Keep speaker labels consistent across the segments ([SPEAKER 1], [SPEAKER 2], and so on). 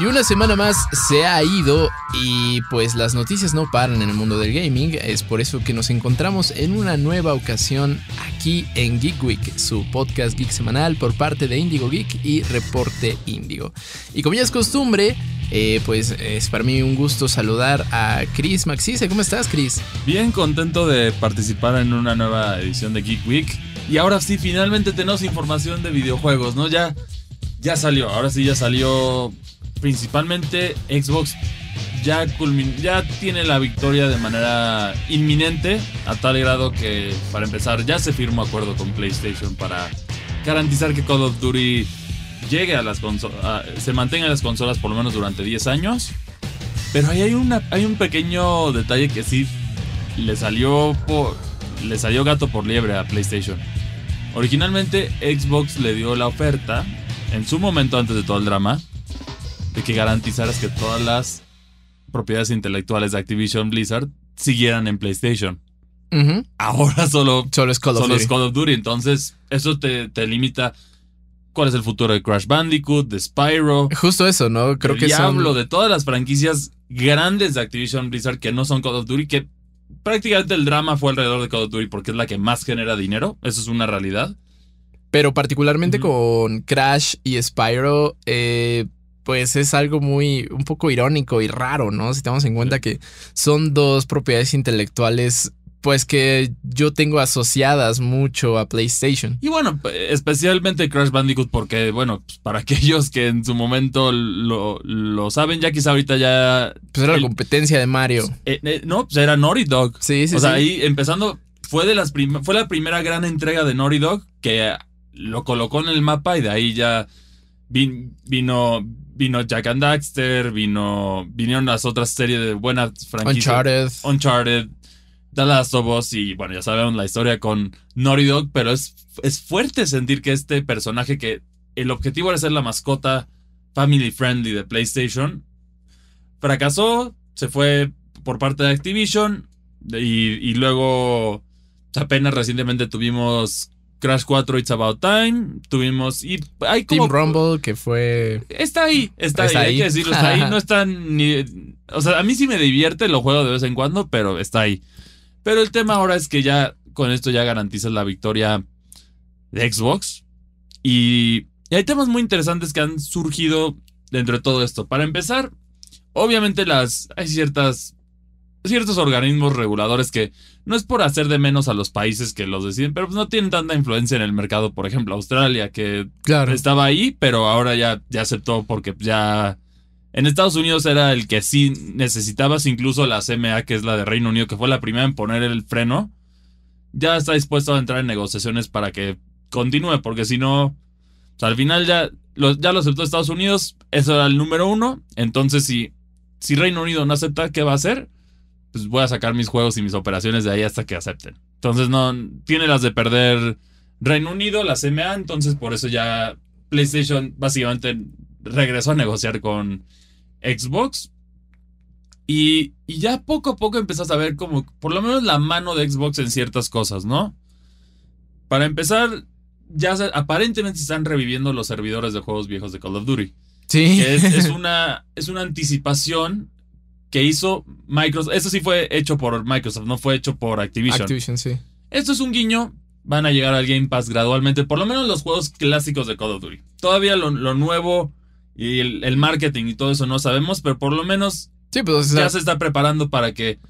[SPEAKER 1] Y una semana más se ha ido y pues las noticias no paran en el mundo del gaming. Es por eso que nos encontramos en una nueva ocasión aquí en Geek Week, su podcast geek semanal por parte de Indigo Geek y Reporte Indigo. Y como ya es costumbre, eh, pues es para mí un gusto saludar a Chris Maxice. ¿Cómo estás, Chris?
[SPEAKER 2] Bien contento de participar en una nueva edición de Geek Week. Y ahora sí, finalmente tenemos información de videojuegos, ¿no? Ya, ya salió, ahora sí ya salió principalmente Xbox ya, tiene la victoria de manera inminente, a tal grado que, para empezar, ya se firmó acuerdo con PlayStation para garantizar que Call of Duty llegue a las se mantenga en las consolas por lo menos durante 10 años. Pero ahí hay, una, hay un pequeño detalle que sí le salió, por, le salió gato por liebre a PlayStation. Originalmente Xbox le dio la oferta, en su momento antes de todo el drama, de que garantizaras que todas las propiedades intelectuales de Activision Blizzard siguieran en PlayStation. Ahora solo,
[SPEAKER 1] solo, es Call,
[SPEAKER 2] of Duty. Entonces, eso te, limita cuál es el futuro de Crash Bandicoot, de Spyro.
[SPEAKER 1] Justo eso, ¿no? Creo que
[SPEAKER 2] Diablo, de todas las franquicias grandes de Activision Blizzard que no son Call of Duty, que prácticamente el drama fue alrededor de Call of Duty porque es la que más genera dinero. Eso es una realidad.
[SPEAKER 1] Pero particularmente con Crash y Spyro, eh, pues es algo muy, un poco irónico y raro, ¿no? Si tenemos en cuenta que son dos propiedades intelectuales pues que yo tengo asociadas mucho a PlayStation.
[SPEAKER 2] Y bueno, especialmente Crash Bandicoot porque, bueno, pues, para aquellos que en su momento lo, saben, ya quizá ahorita ya...
[SPEAKER 1] Pues era la competencia de Mario.
[SPEAKER 2] Eh, eh, no, pues era Naughty Dog.
[SPEAKER 1] Sí, sí,
[SPEAKER 2] O sea, ahí empezando, fue, de las fue la primera gran entrega de Naughty Dog que lo colocó en el mapa y de ahí ya vino vino Jack and Daxter, vino, vinieron las otras series de buenas franquicias.
[SPEAKER 1] Uncharted.
[SPEAKER 2] Uncharted, The Last of Us y bueno, ya sabemos la historia con Naughty Dog, pero es, es fuerte sentir que este personaje que el objetivo era ser la mascota family friendly de PlayStation, fracasó, se fue por parte de Activision y, y luego apenas recientemente tuvimos Crash 4 It's About Time. Tuvimos. Y hay
[SPEAKER 1] como. Team Rumble, que fue.
[SPEAKER 2] Está ahí, está, ahí, hay que decirlo, está ahí. No está ni. O sea, a mí sí me divierte, lo juego de vez en cuando, pero está ahí. Pero el tema ahora es que ya con esto ya garantizas la victoria de Xbox. Y, y hay temas muy interesantes que han surgido dentro de todo esto. Para empezar, obviamente las. Hay ciertas ciertos organismos reguladores que no es por hacer de menos a los países que los deciden, pero pues no tienen tanta influencia en el mercado. Por ejemplo, Australia, que estaba ahí, pero ahora ya, ya aceptó porque ya... En Estados Unidos era el que sí necesitabas, incluso la CMA, que es la de Reino Unido, que fue la primera en poner el freno, ya está dispuesto a entrar en negociaciones para que continúe, porque si no, al final ya lo, ya lo aceptó Estados Unidos, eso era el número uno, entonces si, si Reino Unido no acepta, ¿qué va a hacer? Pues voy a sacar mis juegos y mis operaciones de ahí hasta que acepten. Entonces no tiene las de perder Reino Unido, la CMA, entonces por eso ya PlayStation básicamente regresó a negociar con Xbox. Y, y ya poco a poco empezás a ver como por lo menos la mano de Xbox en ciertas cosas, ¿no? Para empezar, ya aparentemente se están reviviendo los servidores de juegos viejos de Call of Duty.
[SPEAKER 1] Sí.
[SPEAKER 2] Que es, una, es una anticipación que hizo Microsoft. Eso sí fue hecho por Microsoft, no fue hecho por Activision.
[SPEAKER 1] Activision, sí.
[SPEAKER 2] Esto es un guiño. Van a llegar al Game Pass gradualmente, por lo menos los juegos clásicos de Call of Duty. Todavía lo, nuevo y el, marketing y todo eso no sabemos, pero por lo menos
[SPEAKER 1] sí, pues,
[SPEAKER 2] ya se está preparando para que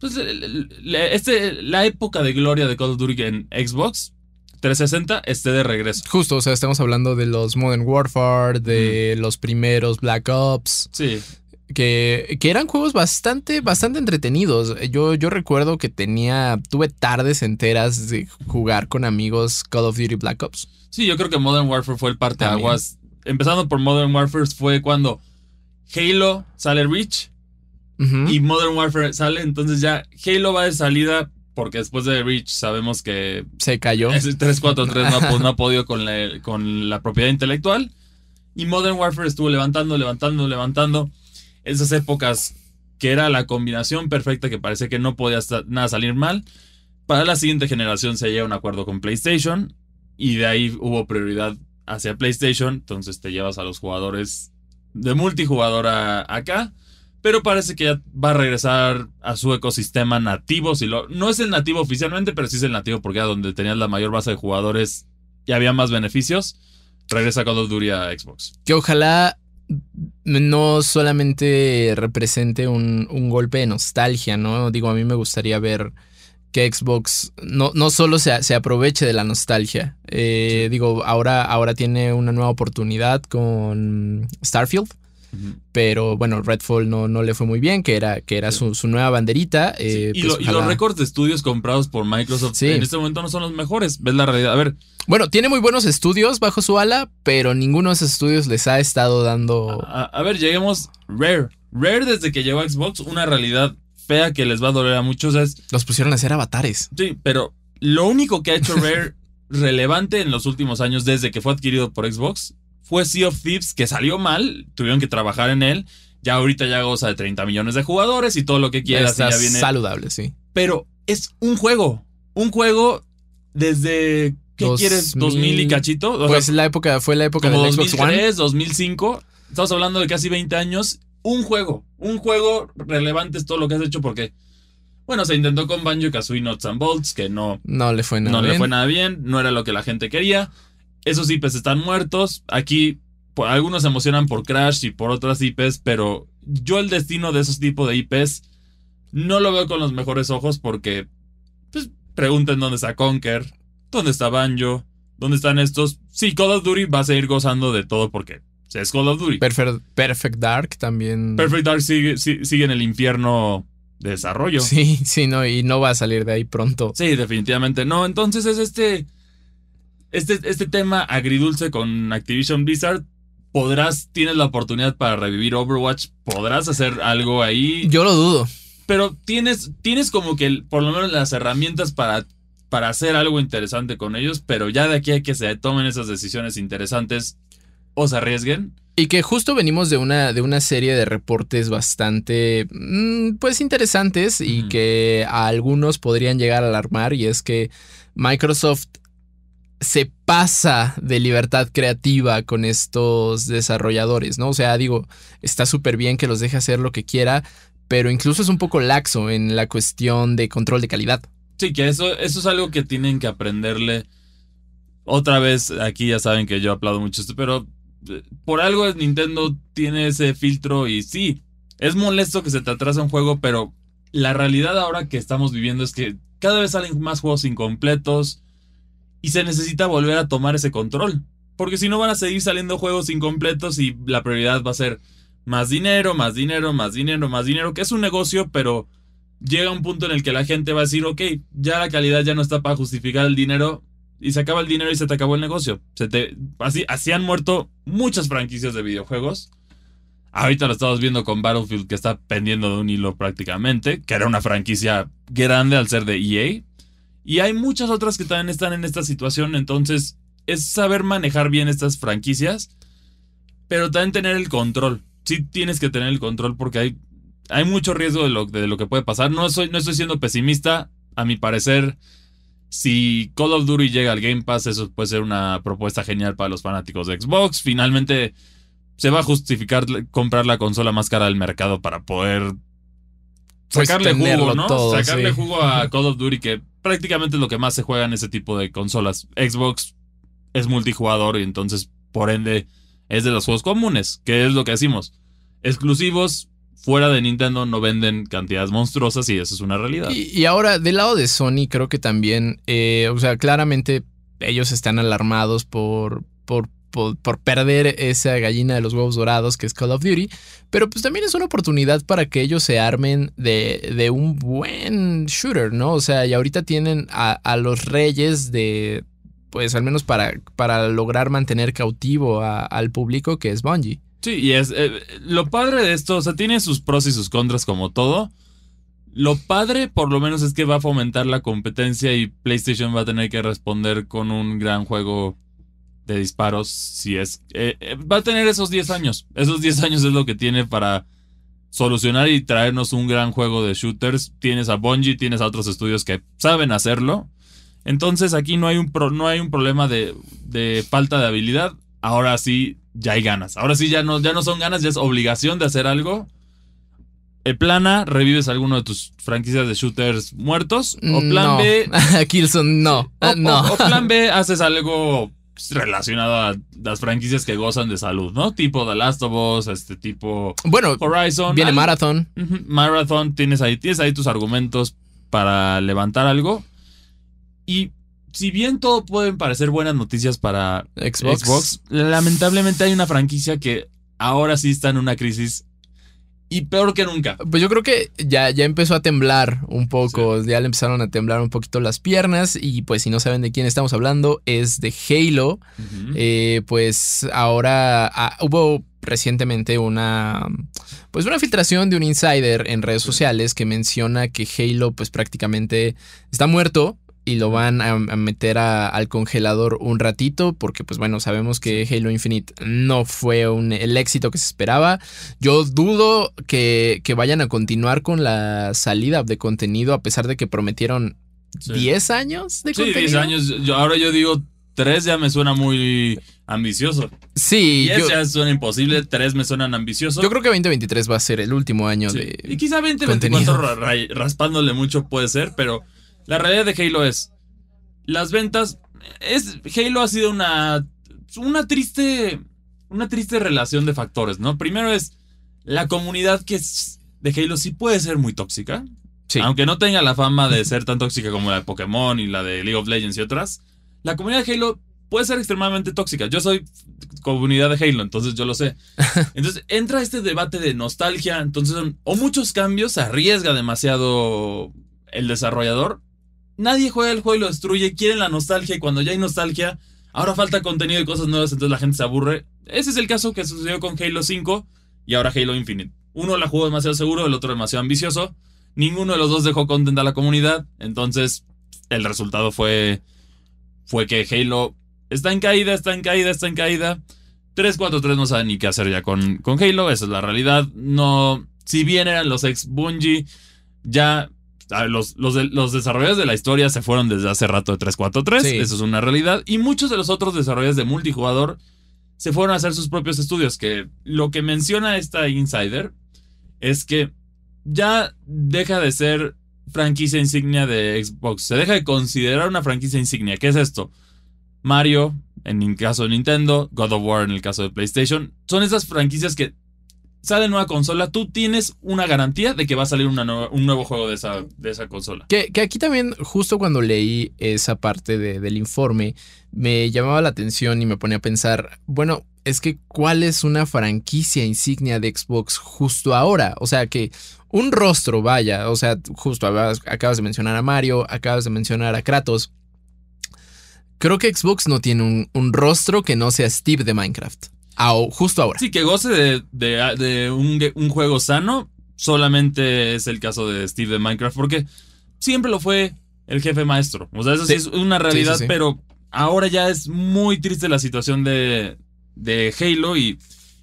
[SPEAKER 2] pues, este, la época de gloria de Call of Duty en Xbox 360 esté de regreso.
[SPEAKER 1] Justo, o sea, estamos hablando de los Modern Warfare, de los primeros Black Ops.
[SPEAKER 2] Sí
[SPEAKER 1] que, eran juegos bastante, bastante entretenidos. Yo, yo recuerdo que tenía, tuve tardes enteras de jugar con amigos Call of Duty Black Ops.
[SPEAKER 2] Sí, yo creo que Modern Warfare fue el parte aguas. Empezando por Modern Warfare fue cuando Halo sale Reach y Modern Warfare sale, entonces ya Halo va de salida porque después de Reach sabemos que
[SPEAKER 1] se cayó.
[SPEAKER 2] 343 no, no ha podido con la, con la propiedad intelectual. Y Modern Warfare estuvo levantando, levantando, levantando. Esas épocas que era la combinación perfecta que parece que no podía nada salir mal. Para la siguiente generación se llega a un acuerdo con PlayStation y de ahí hubo prioridad hacia PlayStation, entonces te llevas a los jugadores de multijugador acá, pero parece que ya va a regresar a su ecosistema nativo, si no es el nativo oficialmente, pero sí es el nativo porque era donde tenías la mayor base de jugadores y había más beneficios. Regresa Call of a Xbox.
[SPEAKER 1] Que ojalá no solamente represente un, un golpe de nostalgia, ¿no? Digo, a mí me gustaría ver que Xbox no, no solo se, se, aproveche de la nostalgia. Eh, digo, ahora, ahora tiene una nueva oportunidad con Starfield. Pero bueno, Redfall no, no le fue muy bien, que era, que era su, nueva banderita. Eh,
[SPEAKER 2] y, pues, los récords de estudios comprados por Microsoft en este momento no son los mejores. ¿Ves la realidad? A ver.
[SPEAKER 1] Bueno, tiene muy buenos estudios bajo su ala, pero ninguno de esos estudios les ha estado dando.
[SPEAKER 2] A, ver, lleguemos. Rare. Rare desde que llegó a Xbox, una realidad fea que les va a doler a muchos es...
[SPEAKER 1] Los pusieron a hacer avatares.
[SPEAKER 2] Sí, pero lo único que ha hecho Rare relevante en los últimos años desde que fue adquirido por Xbox fue Sea of Thieves, que salió mal, tuvieron que trabajar en él. Ya ahorita ya goza de 30 millones de jugadores y todo lo que quieras.
[SPEAKER 1] ya viene. saludable, sí.
[SPEAKER 2] Pero es un juego. Un juego desde. ¿Qué quieres? ¿2000 y cachito?
[SPEAKER 1] pues la época, fue la época del Xbox One.
[SPEAKER 2] 2005. Estamos hablando de casi 20 años un juego. Un juego relevante es todo lo que has hecho porque. Bueno, se intentó con Banjo Kazooie Nuts and Bolts, que no.
[SPEAKER 1] No le fue nada
[SPEAKER 2] no
[SPEAKER 1] bien.
[SPEAKER 2] le fue nada bien, no era lo que la gente quería. Esos IPs están muertos. Aquí algunos se emocionan por Crash y por otras IPs, pero yo el destino de esos tipos de IPs no lo veo con los mejores ojos porque. Pues pregunten dónde está Conker, dónde está Banjo, dónde están estos. Sí, Call of Duty va a seguir gozando de todo porque es Call of Duty.
[SPEAKER 1] Perfect, Dark también.
[SPEAKER 2] Perfect Dark sigue, sigue, en el infierno de desarrollo.
[SPEAKER 1] Sí, sí, no, y no va a salir de ahí pronto.
[SPEAKER 2] Sí, definitivamente no. Entonces es este, este, este tema agridulce con Activision Blizzard. Podrás, tienes la oportunidad para revivir Overwatch, podrás hacer algo ahí.
[SPEAKER 1] Yo lo dudo.
[SPEAKER 2] Pero tienes, tienes como que por lo menos las herramientas para, para hacer algo interesante con ellos, pero ya de aquí a que se tomen esas decisiones interesantes, o se arriesguen.
[SPEAKER 1] Y que justo venimos de una, de una serie de reportes bastante, mm, pues interesantes y que a algunos podrían llegar a alarmar y es que Microsoft se pasa de libertad creativa con estos desarrolladores, ¿no? O sea, digo, está súper bien que los deje hacer lo que quiera, pero incluso es un poco laxo en la cuestión de control de calidad.
[SPEAKER 2] Sí, que eso, es algo que tienen que aprenderle. Otra vez, aquí ya saben que yo aplaudo mucho esto, pero por algo Nintendo tiene ese filtro y sí, es molesto que se te atrasa un juego, pero la realidad ahora que estamos viviendo es que cada vez salen más juegos incompletos y se necesita volver a tomar ese control. Porque si no van a seguir saliendo juegos incompletos y la prioridad va a ser más dinero, más dinero, más dinero, más dinero, que es un negocio, pero llega un punto en el que la gente va a decir, ok, ya la calidad ya no está para justificar el dinero, y se acaba el dinero y se te acabó el negocio. Se te, así, así han muerto muchas franquicias de videojuegos. Ahorita lo estamos viendo con Battlefield que está pendiendo de un hilo prácticamente, que era una franquicia grande al ser de EA. Y hay muchas otras que también están en esta situación, entonces es saber manejar bien estas franquicias, pero también tener el control. Sí tienes que tener el control porque hay, hay mucho riesgo de lo, de lo que puede pasar. No, soy, no estoy siendo pesimista, a mi parecer si Call of Duty llega al Game Pass, eso puede ser una propuesta genial para los fanáticos de Xbox. Finalmente se va a justificar comprar la consola más cara del mercado para poder pues sacarle jugo, ¿no? sacarle jugo a Call of Duty, que prácticamente es lo que más se juega en ese tipo de consolas. Xbox es multijugador y entonces, por ende, es de los juegos comunes, que es lo que decimos. Exclusivos, fuera de Nintendo no venden cantidades monstruosas y eso es una realidad.
[SPEAKER 1] Y, ahora, del lado de Sony, creo que también, eh, o sea, claramente ellos están alarmados por, por, por, perder esa gallina de los huevos dorados que es Call of Duty, pero pues también es una oportunidad para que ellos se armen de, de un buen shooter, ¿no? O sea, y ahorita tienen a, a los reyes de, pues al menos para, para lograr mantener cautivo al público que es Bungie.
[SPEAKER 2] Sí, y es eh, lo padre de esto, o sea, tiene sus pros y sus contras como todo. Lo padre, por lo menos, es que va a fomentar la competencia y PlayStation va a tener que responder con un gran juego de disparos, si es... Eh, eh, va a tener esos 10 años. Esos 10 años es lo que tiene para solucionar y traernos un gran juego de shooters. Tienes a Bungie, tienes a otros estudios que saben hacerlo. Entonces aquí no hay un, no hay un problema de, de, falta de habilidad. Ahora sí, ya hay ganas. Ahora sí, ya no, ya no son ganas, ya es obligación de hacer algo. El plan A, revives alguno de tus franquicias de shooters muertos. O plan B.
[SPEAKER 1] Killzone, no. no.
[SPEAKER 2] o plan B, haces algo relacionado a las franquicias que gozan de salud, ¿no? Tipo The Last of Us, este tipo
[SPEAKER 1] bueno, Horizon. Viene Marathon.
[SPEAKER 2] Marathon, tienes ahí, tienes ahí tus argumentos para levantar algo. Y si bien todo pueden parecer buenas noticias para Xbox, lamentablemente hay una franquicia que ahora sí está en una crisis y peor que nunca.
[SPEAKER 1] Pues yo creo que ya, ya empezó a temblar un poco, ya le empezaron a temblar un poquito las piernas y pues si no saben de quién estamos hablando es de Halo. Eh, pues ahora ah, hubo recientemente una pues una filtración de un insider en redes sociales que menciona que Halo pues prácticamente está muerto y lo van a, meter al congelador un ratito porque pues bueno sabemos que Halo Infinite no fue un, el éxito que se esperaba. Yo dudo que, vayan a continuar con la salida de contenido a pesar de que prometieron 10 años de contenido
[SPEAKER 2] sí 10 años. Yo, ahora yo digo 3 ya me suena muy ambicioso.
[SPEAKER 1] Sí
[SPEAKER 2] 10 ya suena imposible 3 me suenan ambiciosos
[SPEAKER 1] yo creo que 2023 va a ser el último año de
[SPEAKER 2] y quizá 2024 raspándole mucho puede ser pero la realidad de Halo es. Las ventas. Es, Halo ha sido una. Una triste. Una triste relación de factores, ¿no? Primero es. La comunidad que es de Halo sí puede ser muy tóxica. Sí. Aunque no tenga la fama de ser tan tóxica como la de Pokémon y la de League of Legends y otras. La comunidad de Halo puede ser extremadamente tóxica. Yo soy comunidad de Halo, entonces yo lo sé. Entonces entra este debate de nostalgia, entonces o muchos cambios, arriesga demasiado el desarrollador nadie juega el juego y lo destruye, quieren la nostalgia y cuando ya hay nostalgia, ahora falta contenido y cosas nuevas, entonces la gente se aburre. Ese es el caso que sucedió con Halo 5 y ahora Halo Infinite. Uno la jugó demasiado seguro, el otro demasiado ambicioso. Ninguno de los dos dejó contenta a la comunidad, entonces el resultado fue fue que Halo está en caída, está en caída, está en caída. 343 no saben ni qué hacer ya con, con Halo, esa es la realidad. No, si bien eran los ex Bungie, ya los, los, desarrolladores de la historia se fueron desde hace rato de 343, eso es una realidad. Y muchos de los otros desarrolladores de multijugador se fueron a hacer sus propios estudios, que lo que menciona esta insider es que ya deja de ser franquicia insignia de Xbox, se deja de considerar una franquicia insignia. ¿Qué es esto? Mario, en el caso de Nintendo, God of War en el caso de PlayStation, son esas franquicias que sale nueva consola, tú tienes una garantía de que va a salir un nuevo juego de esa, consola.
[SPEAKER 1] Que, aquí también, justo cuando leí esa parte del informe, me llamaba la atención y me ponía a pensar, bueno, es que ¿cuál es una franquicia insignia de Xbox justo ahora? O sea, que un rostro, vaya, o sea, justo acabas de mencionar a Mario, acabas de mencionar a Kratos. Creo que Xbox no tiene un rostro que no sea Steve de Minecraft justo ahora.
[SPEAKER 2] Sí, que goce de, un, juego sano, solamente es el caso de Steve de Minecraft, porque siempre lo fue el jefe maestro. O sea, eso sí, es una realidad, pero ahora ya es muy triste la situación de, de Halo y,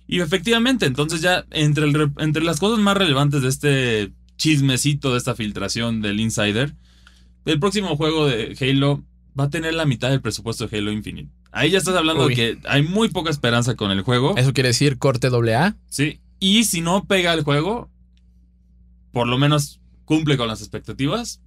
[SPEAKER 2] y efectivamente, entonces ya entre, entre las cosas más relevantes de este chismecito, de esta filtración del Insider, el próximo juego de Halo va a tener la mitad del presupuesto de Halo Infinite. Ahí ya estás hablando de que hay muy poca esperanza con el juego.
[SPEAKER 1] ¿Eso quiere decir corte AA?
[SPEAKER 2] Sí. Y si no pega el juego, por lo menos cumple con las expectativas,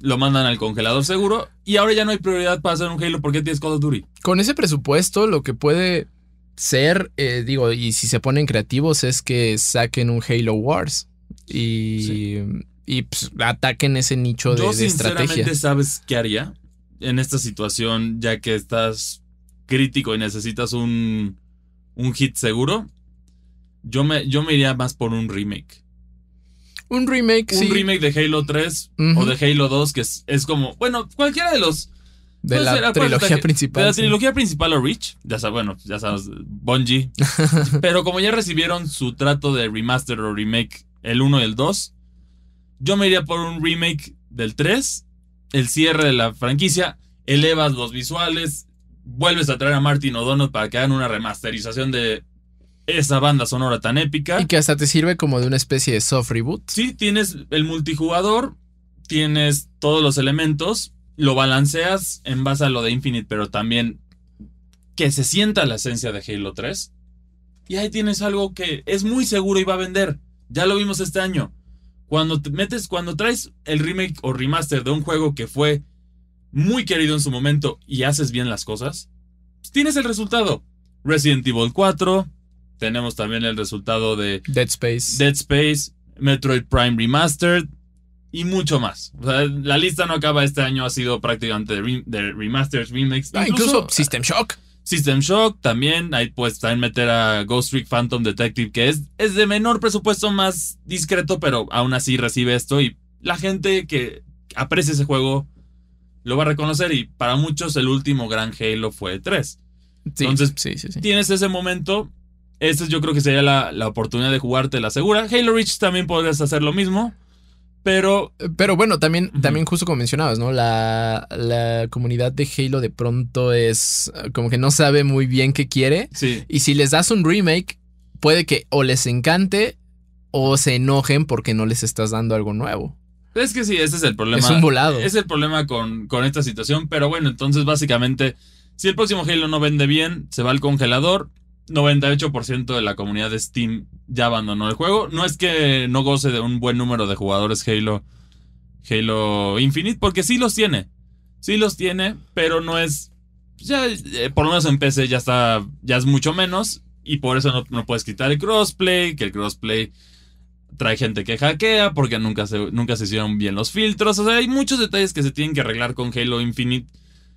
[SPEAKER 2] lo mandan al congelador seguro y ahora ya no hay prioridad para hacer un Halo porque tienes Call of Duty.
[SPEAKER 1] Con ese presupuesto, lo que puede ser, eh, digo, y si se ponen creativos, es que saquen un Halo Wars y, y pues, ataquen ese nicho de, Yo, sinceramente,
[SPEAKER 2] ¿sabes qué haría en esta situación ya que estás crítico y necesitas un, un hit seguro, yo me, yo me iría más por un remake.
[SPEAKER 1] Un remake,
[SPEAKER 2] un remake de Halo 3 o de Halo 2, que es, es como, bueno, cualquiera de los...
[SPEAKER 1] De la trilogía principal.
[SPEAKER 2] De la trilogía principal o Reach, ya sabes, bueno, ya sabes, Bungie. pero como ya recibieron su trato de remaster o remake el 1 y el 2, yo me iría por un remake del 3, el cierre de la franquicia, elevas los visuales, vuelves a traer a Martin O'Donnell para que hagan una remasterización de esa banda sonora tan épica.
[SPEAKER 1] Y que hasta te sirve como de una especie de soft reboot.
[SPEAKER 2] Sí, tienes el multijugador, tienes todos los elementos, lo balanceas en base a lo de Infinite, pero también que se sienta la esencia de Halo 3. Y ahí tienes algo que es muy seguro y va a vender. Ya lo vimos este año. Cuando te metes, cuando traes el remake o remaster de un juego que fue muy querido en su momento y haces bien las cosas, pues tienes el resultado. Resident Evil 4, tenemos también el resultado de
[SPEAKER 1] Dead Space,
[SPEAKER 2] Dead Space, Metroid Prime Remastered y mucho más. O sea, la lista no acaba este año, ha sido prácticamente de, remasters, remakes.
[SPEAKER 1] Ah, incluso, System Shock.
[SPEAKER 2] System Shock también, ahí puedes también meter a Ghost Trick Phantom Detective, que es, es de menor presupuesto, más discreto, pero aún así recibe esto y la gente que aprecia ese juego lo va a reconocer y para muchos el último gran Halo fue 3. Entonces, tienes ese momento. Esta yo creo que sería la, la, oportunidad de jugarte la segura. Halo Reach también podrías hacer lo mismo. Pero.
[SPEAKER 1] Pero bueno, también, también justo como mencionabas, ¿no? La, la, comunidad de Halo de pronto es como que no sabe muy bien qué quiere.
[SPEAKER 2] Sí.
[SPEAKER 1] Y si les das un remake, puede que o les encante o se enojen porque no les estás dando algo nuevo.
[SPEAKER 2] Es que sí, ese es el problema.
[SPEAKER 1] Es un volado.
[SPEAKER 2] Es el problema con, con esta situación. Pero bueno, entonces básicamente, si el próximo Halo no vende bien, se va al congelador. 98% de la comunidad de Steam ya abandonó el juego. No es que no goce de un buen número de jugadores Halo, Halo Infinite, porque sí los tiene. Sí los tiene, pero no es. Ya, eh, por lo menos en PC ya está. Ya es mucho menos. Y por eso no, no puedes quitar el crossplay. Que el crossplay trae gente que hackea porque nunca se, nunca se hicieron bien los filtros. O sea, hay muchos detalles que se tienen que arreglar con Halo Infinite.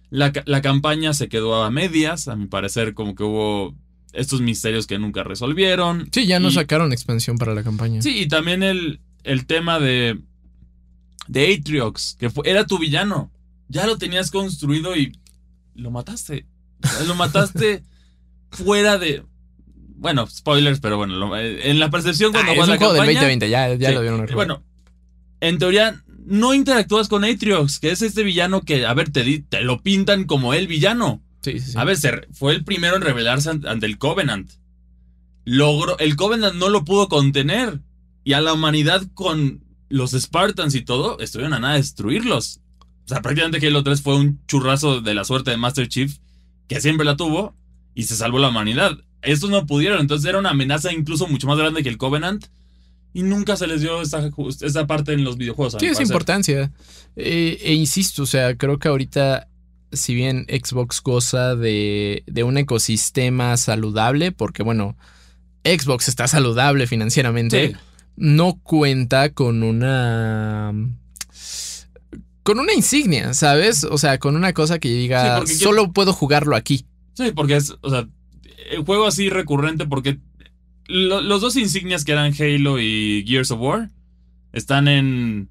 [SPEAKER 2] La, campaña se quedó a medias, a mi parecer, como que hubo estos misterios que nunca resolvieron.
[SPEAKER 1] Sí, ya no sacaron expansión para la campaña.
[SPEAKER 2] Sí, y también el, el tema de, de Atriox, que era tu villano. Ya lo tenías construido y lo mataste. Lo mataste fuera de. Bueno, spoilers, pero bueno, en la percepción cuando
[SPEAKER 1] ah, es un juego del 2020, ya, ya lo vieron.
[SPEAKER 2] Bueno, en teoría no interactúas con Atriox, que es este villano que, a ver, te, te lo pintan como el villano.
[SPEAKER 1] Sí, sí,
[SPEAKER 2] A ver, fue el primero en rebelarse ante el Covenant. Logró, el Covenant no lo pudo contener. Y a la humanidad con los Spartans y todo, estuvieron a nada de destruirlos. O sea, prácticamente Halo 3 fue un churrazo de la suerte de Master Chief, que siempre la tuvo, y se salvó la humanidad estos no pudieron, entonces era una amenaza incluso mucho más grande que el Covenant. Y nunca se les dio esa, esa parte en los videojuegos.
[SPEAKER 1] Sí, esa importancia. Eh, e insisto, o sea, creo que ahorita, si bien Xbox goza de, de un ecosistema saludable, porque bueno, Xbox está saludable financieramente, no cuenta con una con una insignia, ¿sabes? O sea, con una cosa que diga, solo puedo jugarlo aquí.
[SPEAKER 2] Sí, porque es, o sea, el juego así recurrente porque los dos insignias que eran Halo y Gears of War están en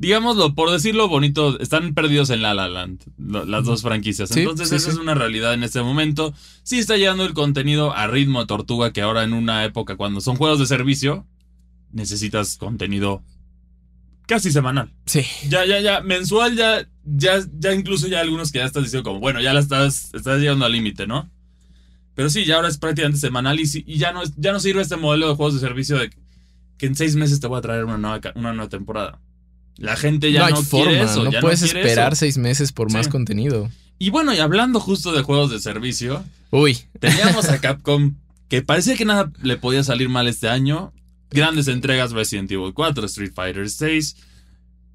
[SPEAKER 2] digámoslo, por decirlo bonito, están perdidos en La La Land, las dos franquicias. Entonces, esa es una realidad en este momento. Sí está llegando el contenido a ritmo de tortuga, que ahora en una época cuando son juegos de servicio, necesitas contenido casi semanal.
[SPEAKER 1] Sí.
[SPEAKER 2] Ya, ya, ya, mensual, ya, ya, ya incluso ya algunos que ya estás diciendo como, bueno, ya la estás, estás llegando al límite, ¿no? Pero sí, ya ahora es prácticamente semanal y, y ya, no, ya no sirve este modelo de juegos de servicio de que en seis meses te voy a traer una nueva, una nueva temporada. La gente ya no, quiere eso.
[SPEAKER 1] No puedes esperar seis meses por más contenido.
[SPEAKER 2] Y bueno, y hablando justo de juegos de servicio.
[SPEAKER 1] Uy.
[SPEAKER 2] Teníamos a Capcom que parecía que nada le podía salir mal este año. Grandes entregas Resident Evil 4, Street Fighter 6.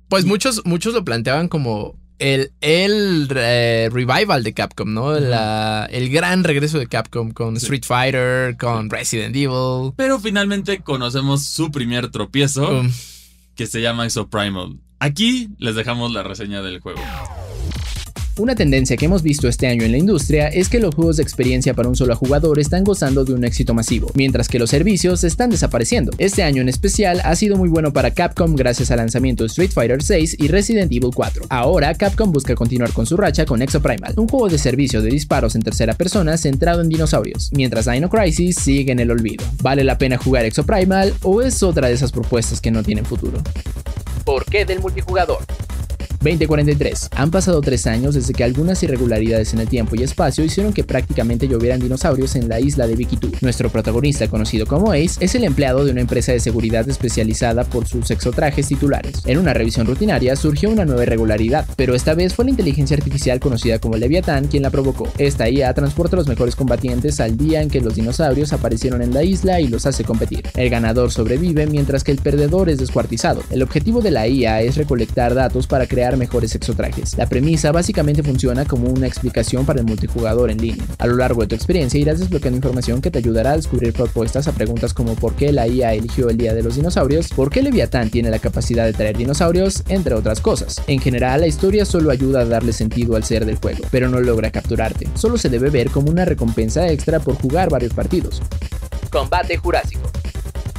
[SPEAKER 1] Pues muchos, muchos lo planteaban como el, el eh, revival de Capcom, ¿no? el gran regreso de Capcom con Street Fighter, con Resident Evil.
[SPEAKER 2] Pero finalmente conocemos su primer tropiezo, um. que se llama Exoprimal. Aquí les dejamos la reseña del juego.
[SPEAKER 3] Una tendencia que hemos visto este año en la industria es que los juegos de experiencia para un solo jugador están gozando de un éxito masivo, mientras que los servicios están desapareciendo. Este año en especial ha sido muy bueno para Capcom gracias al lanzamiento de Street Fighter 6 y Resident Evil 4. Ahora Capcom busca continuar con su racha con Exoprimal, un juego de servicio de disparos en tercera persona centrado en dinosaurios, mientras Dino Crisis sigue en el olvido. ¿Vale la pena jugar Exoprimal o es otra de esas propuestas que no tienen futuro? ¿Por qué del multijugador? 2043. Han pasado tres años desde que algunas irregularidades en el tiempo y espacio hicieron que prácticamente llovieran dinosaurios en la isla de Vikitu. Nuestro protagonista, conocido como Ace, es el empleado de una empresa de seguridad especializada por sus exotrajes titulares. En una revisión rutinaria surgió una nueva irregularidad, pero esta vez fue la inteligencia artificial conocida como Leviathan quien la provocó. Esta IA transporta a los mejores combatientes al día en que los dinosaurios aparecieron en la isla y los hace competir. El ganador sobrevive mientras que el perdedor es descuartizado. El objetivo de la IA es recolectar datos para crear mejores exotrajes. La premisa básicamente funciona como una explicación para el multijugador en línea. A lo largo de tu experiencia irás desbloqueando información que te ayudará a descubrir propuestas a preguntas como por qué la IA eligió el día de los dinosaurios, por qué Leviatán tiene la capacidad de traer dinosaurios, entre otras cosas. En general, la historia solo ayuda a darle sentido al ser del juego, pero no logra capturarte. Solo se debe ver como una recompensa extra por jugar varios partidos. Combate Jurásico.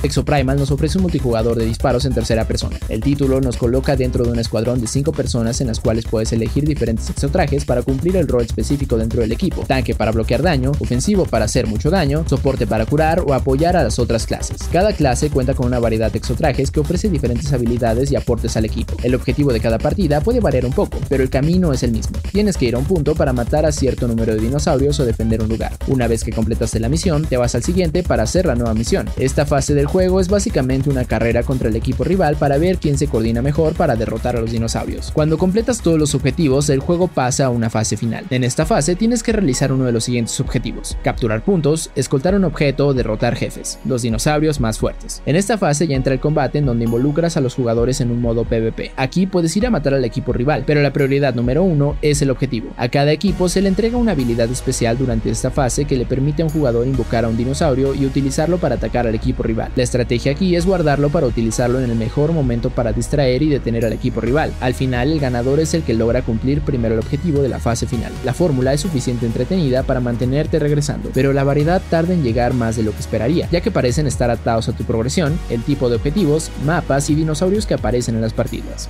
[SPEAKER 3] Exoprimal nos ofrece un multijugador de disparos en tercera persona. El título nos coloca dentro de un escuadrón de 5 personas en las cuales puedes elegir diferentes exotrajes para cumplir el rol específico dentro del equipo. Tanque para bloquear daño, ofensivo para hacer mucho daño, soporte para curar o apoyar a las otras clases. Cada clase cuenta con una variedad de exotrajes que ofrece diferentes habilidades y aportes al equipo. El objetivo de cada partida puede variar un poco, pero el camino es el mismo. Tienes que ir a un punto para matar a cierto número de dinosaurios o defender un lugar. Una vez que completaste la misión, te vas al siguiente para hacer la nueva misión. Esta fase del juego es básicamente una carrera contra el equipo rival para ver quién se coordina mejor para derrotar a los dinosaurios. Cuando completas todos los objetivos, el juego pasa a una fase final. En esta fase tienes que realizar uno de los siguientes objetivos: capturar puntos, escoltar un objeto o derrotar jefes, los dinosaurios más fuertes. En esta fase ya entra el combate en donde involucras a los jugadores en un modo PvP. Aquí puedes ir a matar al equipo rival, pero la prioridad número uno es el objetivo. A cada equipo se le entrega una habilidad especial durante esta fase que le permite a un jugador invocar a un dinosaurio y utilizarlo para atacar al equipo rival. Estrategia aquí es guardarlo para utilizarlo en el mejor momento para distraer y detener al equipo rival. Al final, el ganador es el que logra cumplir primero el objetivo de la fase final. La fórmula es suficiente entretenida para mantenerte regresando, pero la variedad tarda en llegar más de lo que esperaría, ya que parecen estar atados a tu progresión, el tipo de objetivos, mapas y dinosaurios que aparecen en las partidas.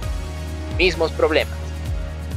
[SPEAKER 3] Mismos problemas.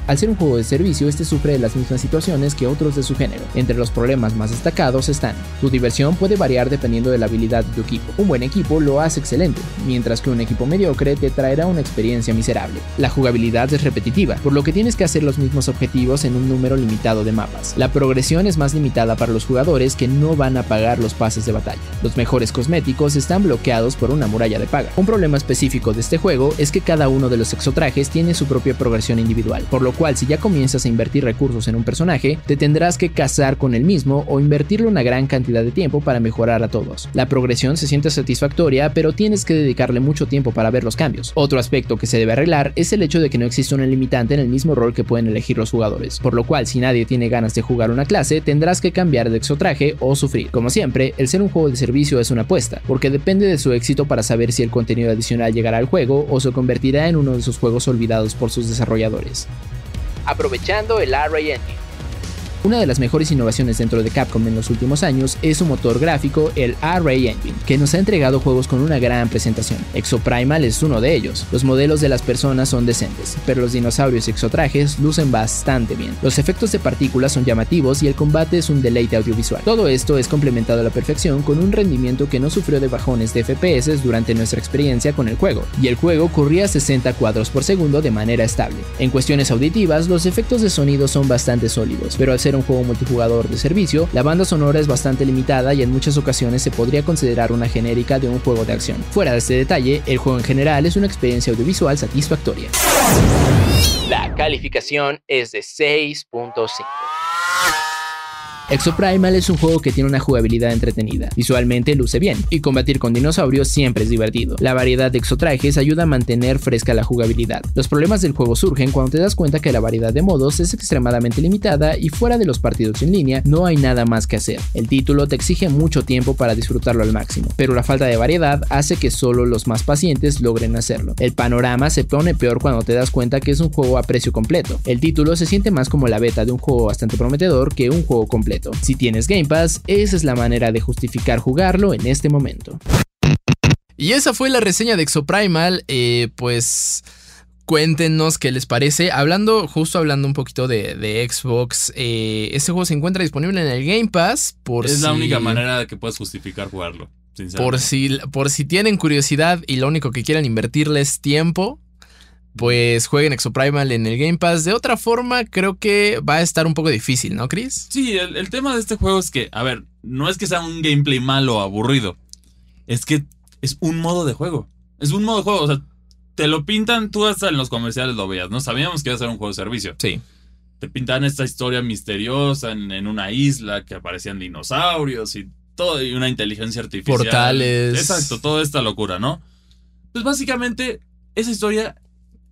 [SPEAKER 3] Al ser un juego de servicio, este sufre de las mismas situaciones que otros de su género. Entre los problemas más destacados están, tu diversión puede variar dependiendo de la habilidad de tu equipo. Un buen equipo lo hace excelente, mientras que un equipo mediocre te traerá una experiencia miserable. La jugabilidad es repetitiva, por lo que tienes que hacer los mismos objetivos en un número limitado de mapas. La progresión es más limitada para los jugadores que no van a pagar los pases de batalla. Los mejores cosméticos están bloqueados por una muralla de paga. Un problema específico de este juego es que cada uno de los exotrajes tiene su propia progresión individual, por lo cual si ya comienzas a invertir recursos en un personaje, te tendrás que casar con el mismo o invertirle una gran cantidad de tiempo para mejorar a todos. La progresión se siente satisfactoria, pero tienes que dedicarle mucho tiempo para ver los cambios. Otro aspecto que se debe arreglar es el hecho de que no existe una limitante en el mismo rol que pueden elegir los jugadores, por lo cual si nadie tiene ganas de jugar una clase, tendrás que cambiar de exotraje o sufrir. Como siempre, el ser un juego de servicio es una apuesta, porque depende de su éxito para saber si el contenido adicional llegará al juego o se convertirá en uno de esos juegos olvidados por sus desarrolladores aprovechando el Array Engine. Una de las mejores innovaciones dentro de Capcom en los últimos años es su motor gráfico, el Array Engine, que nos ha entregado juegos con una gran presentación. Exoprimal es uno de ellos. Los modelos de las personas son decentes, pero los dinosaurios y exotrajes lucen bastante bien. Los efectos de partículas son llamativos y el combate es un deleite audiovisual. Todo esto es complementado a la perfección con un rendimiento que no sufrió de bajones de FPS durante nuestra experiencia con el juego, y el juego corría a 60 cuadros por segundo de manera estable. En cuestiones auditivas, los efectos de sonido son bastante sólidos, pero al ser un juego multijugador de servicio, la banda sonora es bastante limitada y en muchas ocasiones se podría considerar una genérica de un juego de acción. Fuera de este detalle, el juego en general es una experiencia audiovisual satisfactoria. La calificación es de 6.5. Exoprimal es un juego que tiene una jugabilidad entretenida, visualmente luce bien, y combatir con dinosaurios siempre es divertido. La variedad de exotrajes ayuda a mantener fresca la jugabilidad. Los problemas del juego surgen cuando te das cuenta que la variedad de modos es extremadamente limitada y fuera de los partidos en línea no hay nada más que hacer. El título te exige mucho tiempo para disfrutarlo al máximo, pero la falta de variedad hace que solo los más pacientes logren hacerlo. El panorama se pone peor cuando te das cuenta que es un juego a precio completo. El título se siente más como la beta de un juego bastante prometedor que un juego completo. Si tienes Game Pass, esa es la manera de justificar jugarlo en este momento.
[SPEAKER 1] Y esa fue la reseña de Exoprimal, eh, pues... Cuéntenos qué les parece. Hablando, justo hablando un poquito de, Xbox, eh, este juego se encuentra disponible en el Game Pass. Por
[SPEAKER 2] es la única manera de que puedas justificar jugarlo.
[SPEAKER 1] Por si, por si tienen curiosidad y lo único que quieran invertirles tiempo, pues jueguen Exoprimal en el Game Pass. De otra forma, creo que va a estar un poco difícil, ¿no, Chris?
[SPEAKER 2] Sí, el, tema de este juego es que, a ver, no es que sea un gameplay malo o aburrido. Es que es un modo de juego. Es un modo de juego. O sea, te lo pintan, tú hasta en los comerciales lo veías, ¿no? Sabíamos que iba a ser un juego de servicio.
[SPEAKER 1] Sí.
[SPEAKER 2] Te pintan esta historia misteriosa en, una isla que aparecían dinosaurios y todo, y una inteligencia artificial.
[SPEAKER 1] Portales.
[SPEAKER 2] Exacto, toda esta locura, ¿no? Pues básicamente, esa historia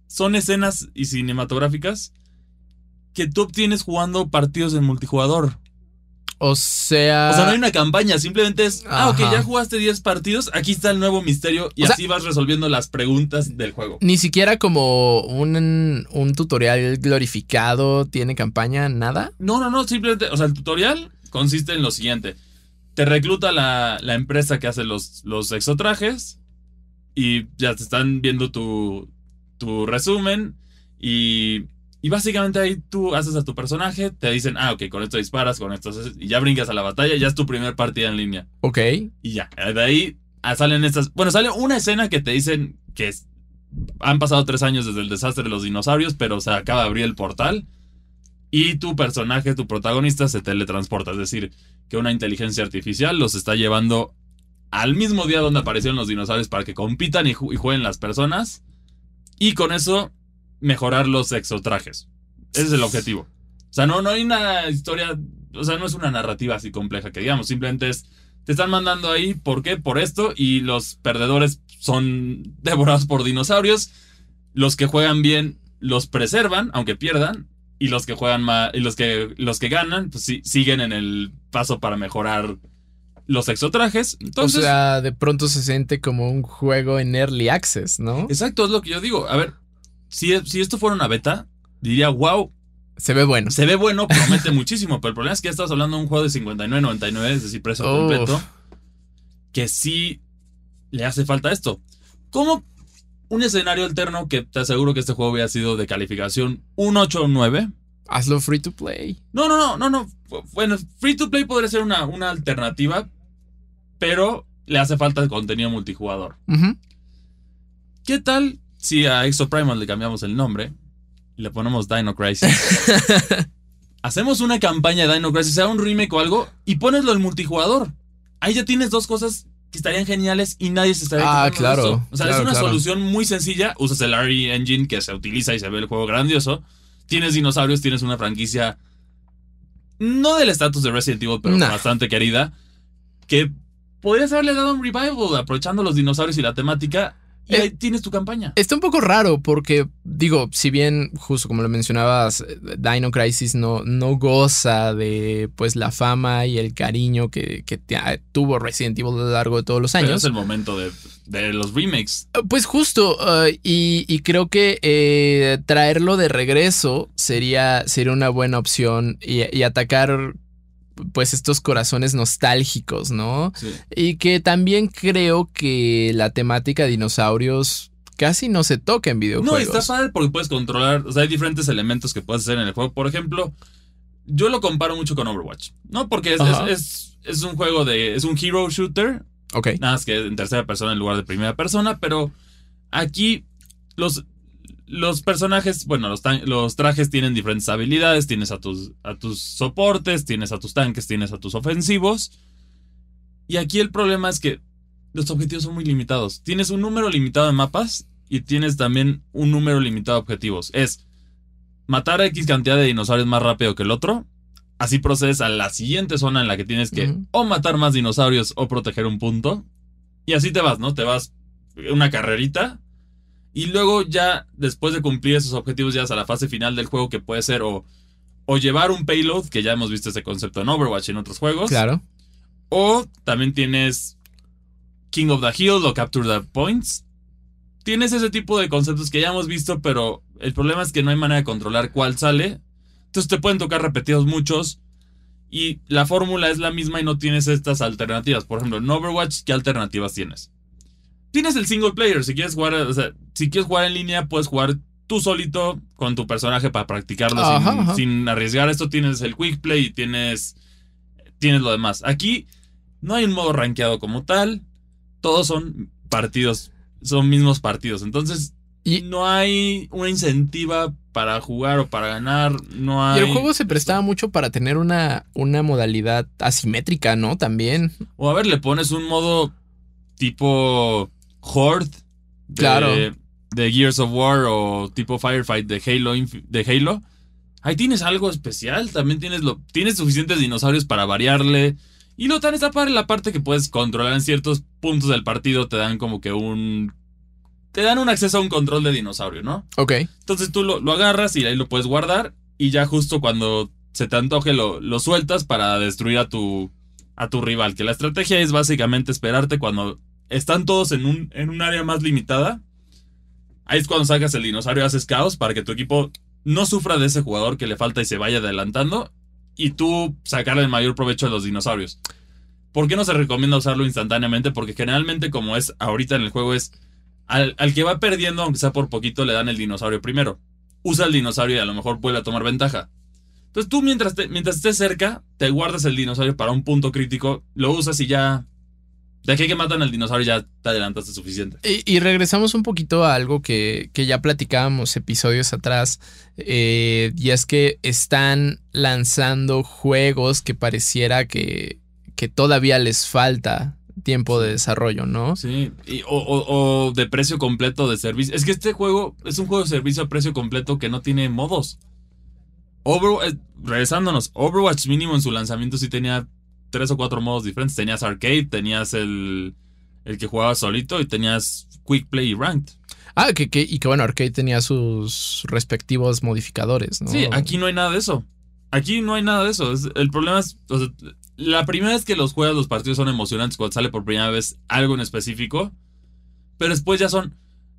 [SPEAKER 2] son escenas y cinematográficas que tú obtienes jugando partidos en multijugador.
[SPEAKER 1] O sea.
[SPEAKER 2] O sea, no hay una campaña, simplemente es. Ah, ok, ya jugaste 10 partidos, aquí está el nuevo misterio y así vas resolviendo las preguntas del juego.
[SPEAKER 1] Ni siquiera como un, un, tutorial glorificado tiene campaña, nada.
[SPEAKER 2] No, no, no, simplemente. O sea, el tutorial consiste en lo siguiente: te recluta la, la empresa que hace los, los exotrajes y ya te están viendo tu, tu resumen y y básicamente ahí tú haces a tu personaje, te dicen, ah, ok, con esto disparas, con esto y ya brincas a la batalla, ya es tu primer partida en línea.
[SPEAKER 1] Ok.
[SPEAKER 2] Y ya, de ahí salen estas, bueno, sale una escena que te dicen que han pasado tres años desde el desastre de los dinosaurios, pero se acaba de abrir el portal y tu personaje, tu protagonista, se teletransporta, es decir, que una inteligencia artificial los está llevando al mismo día donde aparecieron los dinosaurios para que compitan y, y jueguen las personas. Y con eso mejorar los exotrajes. Ese es el objetivo. O sea, no, no hay una historia, o sea, no es una narrativa así compleja que digamos, simplemente es, te están mandando ahí, ¿por qué? Por esto, y los perdedores son devorados por dinosaurios, los que juegan bien los preservan, aunque pierdan, y los que juegan y los que, los que ganan, pues sí, siguen en el paso para mejorar los exotrajes. Entonces,
[SPEAKER 1] o sea, de pronto se siente como un juego en early access, ¿no?
[SPEAKER 2] Exacto, es lo que yo digo. A ver, si, esto fuera una beta, diría, wow.
[SPEAKER 1] Se ve bueno.
[SPEAKER 2] Se ve bueno, promete muchísimo. Pero el problema es que ya estamos hablando de un juego de 59.99, es decir, precio completo. Que sí le hace falta esto. Como un escenario alterno que te aseguro que este juego hubiera sido de calificación un 8 o 9.
[SPEAKER 1] Hazlo free to play.
[SPEAKER 2] No, no, no, no, no. Bueno, free to play podría ser una, una alternativa, pero le hace falta el contenido multijugador. ¿Qué tal si a Exoprimal le cambiamos el nombre y le ponemos Dino Crisis, hacemos una campaña de Dino Crisis, sea un remake o algo, y poneslo en multijugador. Ahí ya tienes dos cosas que estarían geniales y nadie se estaría
[SPEAKER 1] Ah, claro.
[SPEAKER 2] O sea, es una solución muy sencilla. Usas el RE Engine que se utiliza y se ve el juego grandioso. Tienes dinosaurios, tienes una franquicia no del estatus de Resident Evil, pero bastante querida. Que podrías haberle dado un revival aprovechando los dinosaurios y la temática y ahí tienes tu campaña.
[SPEAKER 1] Está un poco raro porque, digo, si bien, justo como lo mencionabas, Dino Crisis no, no goza de pues la fama y el cariño que, tuvo Resident Evil a lo largo de todos los años.
[SPEAKER 2] es el momento de, los remakes.
[SPEAKER 1] Pues justo, uh, y, creo que eh, traerlo de regreso sería, sería una buena opción y atacar pues estos corazones nostálgicos, ¿no? Sí. Y que también creo que la temática de dinosaurios casi no se toca en videojuegos.
[SPEAKER 2] No, está padre porque puedes controlar, o sea, hay diferentes elementos que puedes hacer en el juego. Por ejemplo, yo lo comparo mucho con Overwatch, ¿no? Porque es, es, un juego de, es un hero shooter.
[SPEAKER 1] Ok.
[SPEAKER 2] Nada más que en tercera persona en lugar de primera persona, pero aquí los, los personajes, bueno, los, los, trajes tienen diferentes habilidades. Tienes a tus, a tus soportes, tienes a tus tanques, tienes a tus ofensivos. Y aquí el problema es que los objetivos son muy limitados. Tienes un número limitado de mapas y tienes también un número limitado de objetivos. Es matar a X cantidad de dinosaurios más rápido que el otro. Así procedes a la siguiente zona en la que tienes que o matar más dinosaurios o proteger un punto. Y así te vas, ¿no? Te vas una carrerita y luego ya, después de cumplir esos objetivos, ya a la fase final del juego que puede ser o, o llevar un payload, que ya hemos visto ese concepto en Overwatch y en otros juegos.
[SPEAKER 1] Claro.
[SPEAKER 2] O también tienes King of the Hill o Capture the Points. Tienes ese tipo de conceptos que ya hemos visto, pero el problema es que no hay manera de controlar cuál sale. Entonces te pueden tocar repetidos muchos. Y la fórmula es la misma y no tienes estas alternativas. Por ejemplo, en Overwatch, ¿qué alternativas tienes? Tienes el single player. Si quieres jugar, o sea, si quieres jugar en línea, puedes jugar tú solito con tu personaje para practicarlo sin, arriesgar esto. Tienes el quick play y tienes, tienes lo demás. Aquí no hay un modo rankeado como tal. Todos son partidos, son mismos partidos. Entonces. y, no hay una incentiva para jugar o para ganar. No hay.
[SPEAKER 1] Y el juego se prestaba mucho para tener una, una modalidad asimétrica, ¿no? También.
[SPEAKER 2] O a ver, le pones un modo tipo Horde.
[SPEAKER 1] claro.
[SPEAKER 2] De Gears of War o tipo Firefight de Halo. De Halo. Ahí tienes algo especial. También tienes, lo, tienes suficientes dinosaurios para variarle. Y no tan esta parte, la parte que puedes controlar en ciertos puntos del partido. Te dan como que un te dan un acceso a un control de dinosaurio, ¿no?
[SPEAKER 1] Ok.
[SPEAKER 2] Entonces tú lo, agarras y ahí lo puedes guardar y ya justo cuando se te antoje lo, lo, sueltas para destruir a tu, a tu rival. Que la estrategia es básicamente esperarte cuando están todos en un, en un área más limitada. Ahí es cuando sacas el dinosaurio y haces caos para que tu equipo no sufra de ese jugador que le falta y se vaya adelantando y tú sacarle el mayor provecho de los dinosaurios. ¿Por qué no se recomienda usarlo instantáneamente? Porque generalmente como es ahorita en el juego es al, que va perdiendo, aunque sea por poquito, le dan el dinosaurio primero. Usa el dinosaurio y a lo mejor vuelve a tomar ventaja. Entonces tú mientras, mientras estés cerca, te guardas el dinosaurio para un punto crítico, lo usas y ya... De aquí que matan al dinosaurio ya te adelantaste suficiente.
[SPEAKER 1] Y, regresamos un poquito a algo que, ya platicábamos episodios atrás. Eh, y es que están lanzando juegos que pareciera que, que todavía les falta tiempo de desarrollo, ¿no?
[SPEAKER 2] Sí, o, de precio completo de servicio. Es que este juego es un juego de servicio a precio completo que no tiene modos. Overwatch, eh, regresándonos, Overwatch mínimo en su lanzamiento sí tenía tres o cuatro modos diferentes. Tenías arcade, tenías el, el que jugaba solito y tenías quick play y ranked.
[SPEAKER 1] Ah, que, y que bueno, arcade tenía sus respectivos modificadores, ¿no?
[SPEAKER 2] Sí, aquí no hay nada de eso. Aquí no hay nada de eso. el problema es, la primera vez que los juegas, los partidos son emocionantes cuando sale por primera vez algo en específico. Pero después ya son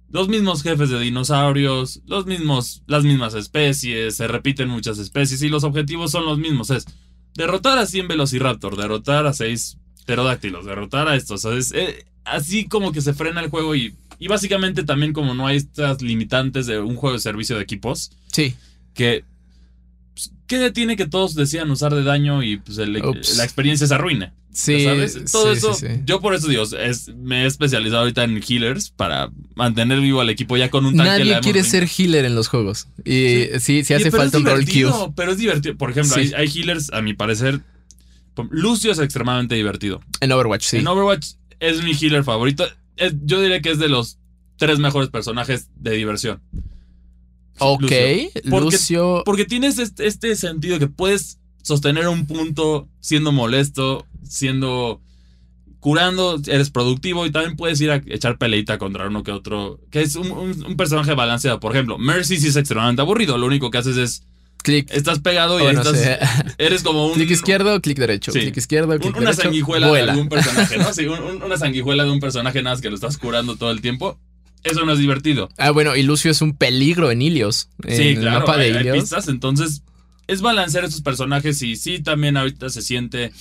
[SPEAKER 2] los mismos jefes de dinosaurios, los mismos, las mismas especies, se repiten muchas especies y los objetivos son los mismos. Es derrotar a 100 Velociraptor, derrotar a 6 pterodáctilos, derrotar a estos. Es, eh, así como que se frena el juego y, y básicamente también como no hay estas limitantes de un juego de servicio de equipos.
[SPEAKER 1] Sí.
[SPEAKER 2] Que ¿qué detiene que todos decían usar de daño y pues la experiencia se arruine?
[SPEAKER 1] Sí,
[SPEAKER 2] ¿sabes? Todo eso, yo por eso digo, me he especializado ahorita en healers para mantener vivo al equipo ya con un tanque.
[SPEAKER 1] Nadie quiere ser healer en los juegos. Y sí, sí, hace falta un role queue.
[SPEAKER 2] Pero es divertido. Por ejemplo, hay, healers, a mi parecer. Lucio es extremadamente divertido.
[SPEAKER 1] En Overwatch, sí.
[SPEAKER 2] En Overwatch es mi healer favorito. yo diría que es de los tres mejores personajes de diversión.
[SPEAKER 1] Ok, Lucio.
[SPEAKER 2] Porque, tienes este, este, sentido que puedes sostener un punto siendo molesto, siendo curando, eres productivo y también puedes ir a echar peleita contra uno que otro, que es un, personaje balanceado. Por ejemplo, Mercy sí es extremadamente aburrido, lo único que haces es...
[SPEAKER 1] Clic.
[SPEAKER 2] Estás pegado y estás, eres como un...
[SPEAKER 1] Clic izquierdo, clic derecho. clic izquierdo, clic
[SPEAKER 2] Una sanguijuela
[SPEAKER 1] de
[SPEAKER 2] algún personaje, ¿no? Sí, una sanguijuela de un personaje nada más que lo estás curando todo el tiempo. Eso no es divertido.
[SPEAKER 1] Ah, bueno, y Lucio es un peligro en Ilios.
[SPEAKER 2] Sí, claro. mapa de hay, pistas, entonces es balancear esos personajes y sí, también ahorita se siente.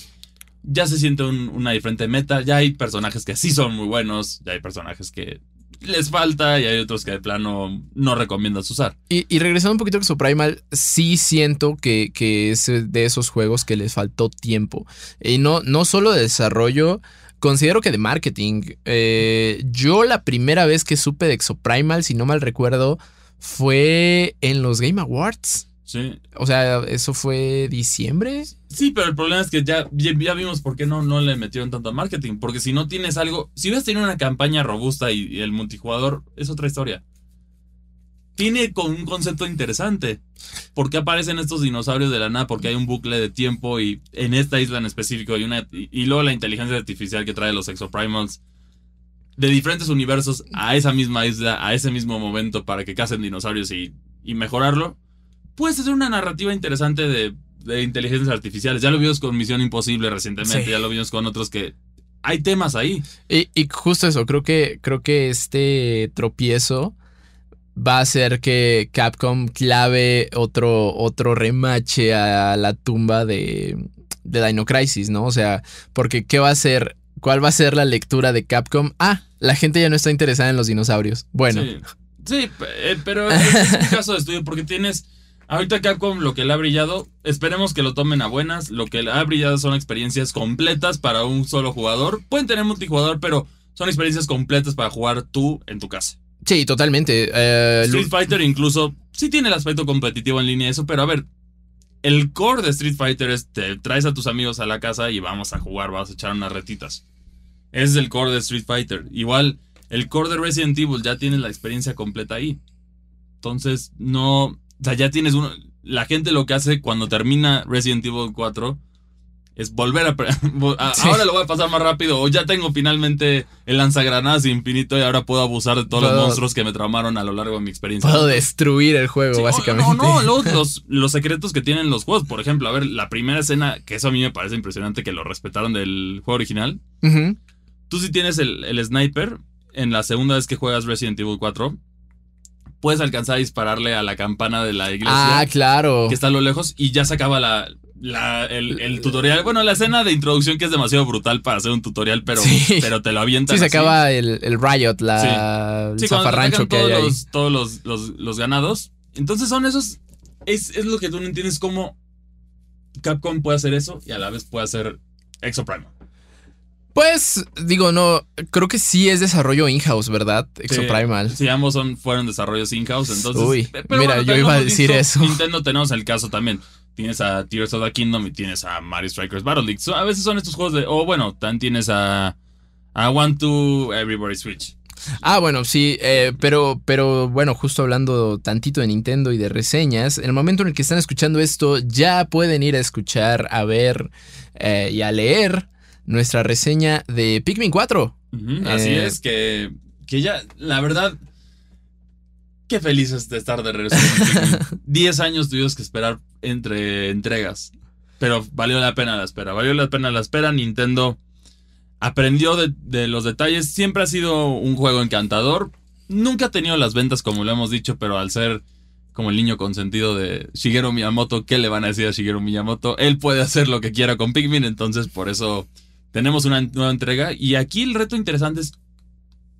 [SPEAKER 2] Ya se siente una diferente meta. Ya hay personajes que sí son muy buenos. Ya hay personajes que les falta y hay otros que de plano no recomiendas usar.
[SPEAKER 1] Y, regresando un poquito a su Primal, sí siento que, que, es de esos juegos que les faltó tiempo. Y no, no solo de desarrollo, Considero que de marketing. Eh, yo la primera vez que supe de Exoprimal, si no mal recuerdo, fue en los Game Awards.
[SPEAKER 2] Sí.
[SPEAKER 1] O sea, ¿eso fue diciembre?
[SPEAKER 2] Sí, pero el problema es que ya, ya vimos por qué no, no le metieron tanto marketing. Porque si no tienes algo, si hubieras tenido una campaña robusta y el multijugador, es otra historia tiene con un concepto interesante. ¿Por qué aparecen estos dinosaurios de la nada? Porque hay un bucle de tiempo y en esta isla en específico hay una, y, luego la inteligencia artificial que trae los exoprimals de diferentes universos a esa misma isla, a ese mismo momento para que cacen dinosaurios y, mejorarlo. Puede ser una narrativa interesante de, de, inteligencias artificiales. Ya lo vimos con Misión Imposible recientemente, ya lo vimos con otros que hay temas ahí.
[SPEAKER 1] Y, y justo eso, creo que, creo que este tropiezo va a hacer que Capcom clave otro, otro remache a la tumba de, de Dino Crisis, ¿no? O sea, porque ¿qué va a ser? ¿Cuál va a ser la lectura de Capcom? Ah, la gente ya no está interesada en los dinosaurios. Bueno.
[SPEAKER 2] Sí, eh, pero es un caso de estudio porque tienes... Ahorita Capcom lo que le ha brillado, esperemos que lo tomen a buenas, lo que le ha brillado son experiencias completas para un solo jugador. Pueden tener multijugador, pero son experiencias completas para jugar tú en tu casa.
[SPEAKER 1] Sí, totalmente.
[SPEAKER 2] Eh, Street Fighter incluso sí tiene el aspecto competitivo en línea eso, pero a ver, el core de Street Fighter es te traes a tus amigos a la casa y vamos a jugar, vas a echar unas retitas. Ese es el core de Street Fighter. Igual, el core de Resident Evil ya tienes la experiencia completa ahí. Entonces, no. O sea, ya tienes uno. La gente lo que hace cuando termina Resident Evil 4 es volver a, ahora lo voy a pasar más rápido o ya tengo finalmente el lanzagranadas infinito y ahora puedo abusar de todos los monstruos que me traumaron a lo largo de mi experiencia.
[SPEAKER 1] Puedo destruir el juego, básicamente.
[SPEAKER 2] No, no, los, los, secretos que tienen los juegos. Por ejemplo, a ver, la primera escena, que eso a mí me parece impresionante que lo respetaron del juego original. Tú si tienes el, el sniper, en la segunda vez que juegas Resident Evil 4, puedes alcanzar a dispararle a la campana de la iglesia.
[SPEAKER 1] Ah, claro.
[SPEAKER 2] Que está a lo lejos y ya se acaba la, el, tutorial, bueno, la escena de introducción que es demasiado brutal para hacer un tutorial, pero, pero te lo avientan.
[SPEAKER 1] Sí, se acaba el, Riot, la,
[SPEAKER 2] sí. el zafarrancho que todos, hay los, todos los, los, ganados. Entonces son esos. Es, es, lo que tú no entiendes cómo Capcom puede hacer eso y a la vez puede hacer Exoprime.
[SPEAKER 1] Pues, digo, no, creo que sí es desarrollo in-house, ¿verdad? Exoprimal.
[SPEAKER 2] Sí, ambos son, fueron desarrollos in-house, entonces...
[SPEAKER 1] Uy, mira, yo iba a decir eso.
[SPEAKER 2] Nintendo tenemos el caso también tienes a Tears of the Kingdom y tienes a Mario Strikers Battle League. a veces son estos juegos de. O bueno, también tienes a. A One to Everybody Switch.
[SPEAKER 1] Ah, bueno, sí, eh, pero, pero bueno, justo hablando tantito de Nintendo y de reseñas, en el momento en el que están escuchando esto, ya pueden ir a escuchar, a ver eh, y a leer nuestra reseña de Pikmin 4.
[SPEAKER 2] así eh, es, que, que ya, la verdad, Qué felices de estar de regreso. Diez años tuvimos que esperar entre entregas. Pero valió la pena la espera. Valió la pena la espera. Nintendo aprendió de, los detalles. Siempre ha sido un juego encantador. Nunca ha tenido las ventas como lo hemos dicho, pero al ser como el niño consentido de Shigeru Miyamoto, ¿qué le van a decir a Shigeru Miyamoto? Él puede hacer lo que quiera con Pikmin, entonces por eso tenemos una nueva entrega. Y aquí el reto interesante es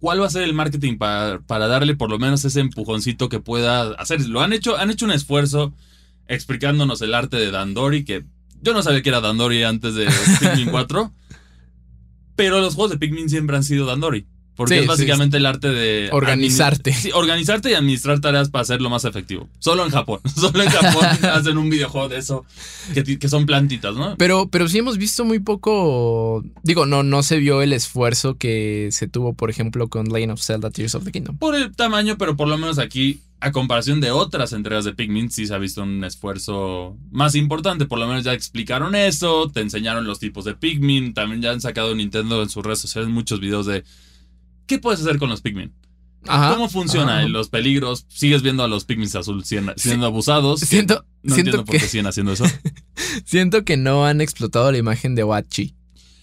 [SPEAKER 2] ¿Cuál va a ser el marketing para, para, darle por lo menos ese empujoncito que pueda hacer? Lo han hecho, han hecho un esfuerzo explicándonos el arte de Dandori, que yo no sabía que era Dandori antes de Pikmin 4, pero los juegos de Pikmin siempre han sido Dandori. Porque es básicamente el arte de...
[SPEAKER 1] Organizarte.
[SPEAKER 2] Sí, organizarte y administrar tareas para hacerlo más efectivo. Solo en Japón. Solo en Japón hacen un videojuego de eso, que, son plantitas, ¿no?
[SPEAKER 1] Pero, pero sí hemos visto muy poco... Digo, no, no se vio el esfuerzo que se tuvo, por ejemplo, con Lane of Zelda Tears of the Kingdom.
[SPEAKER 2] Por el tamaño, pero por lo menos aquí, a comparación de otras entregas de Pikmin, sí se ha visto un esfuerzo más importante. Por lo menos ya explicaron eso, te enseñaron los tipos de Pikmin. También ya han sacado Nintendo en sus redes sociales muchos videos de ¿qué puedes hacer con los Pikmin? ¿Cómo funciona los peligros? ¿Sigues viendo a los Pikmin azul siendo, abusados?
[SPEAKER 1] Siento,
[SPEAKER 2] no
[SPEAKER 1] siento
[SPEAKER 2] entiendo por qué siguen haciendo eso.
[SPEAKER 1] siento que no han explotado la imagen de Wachi.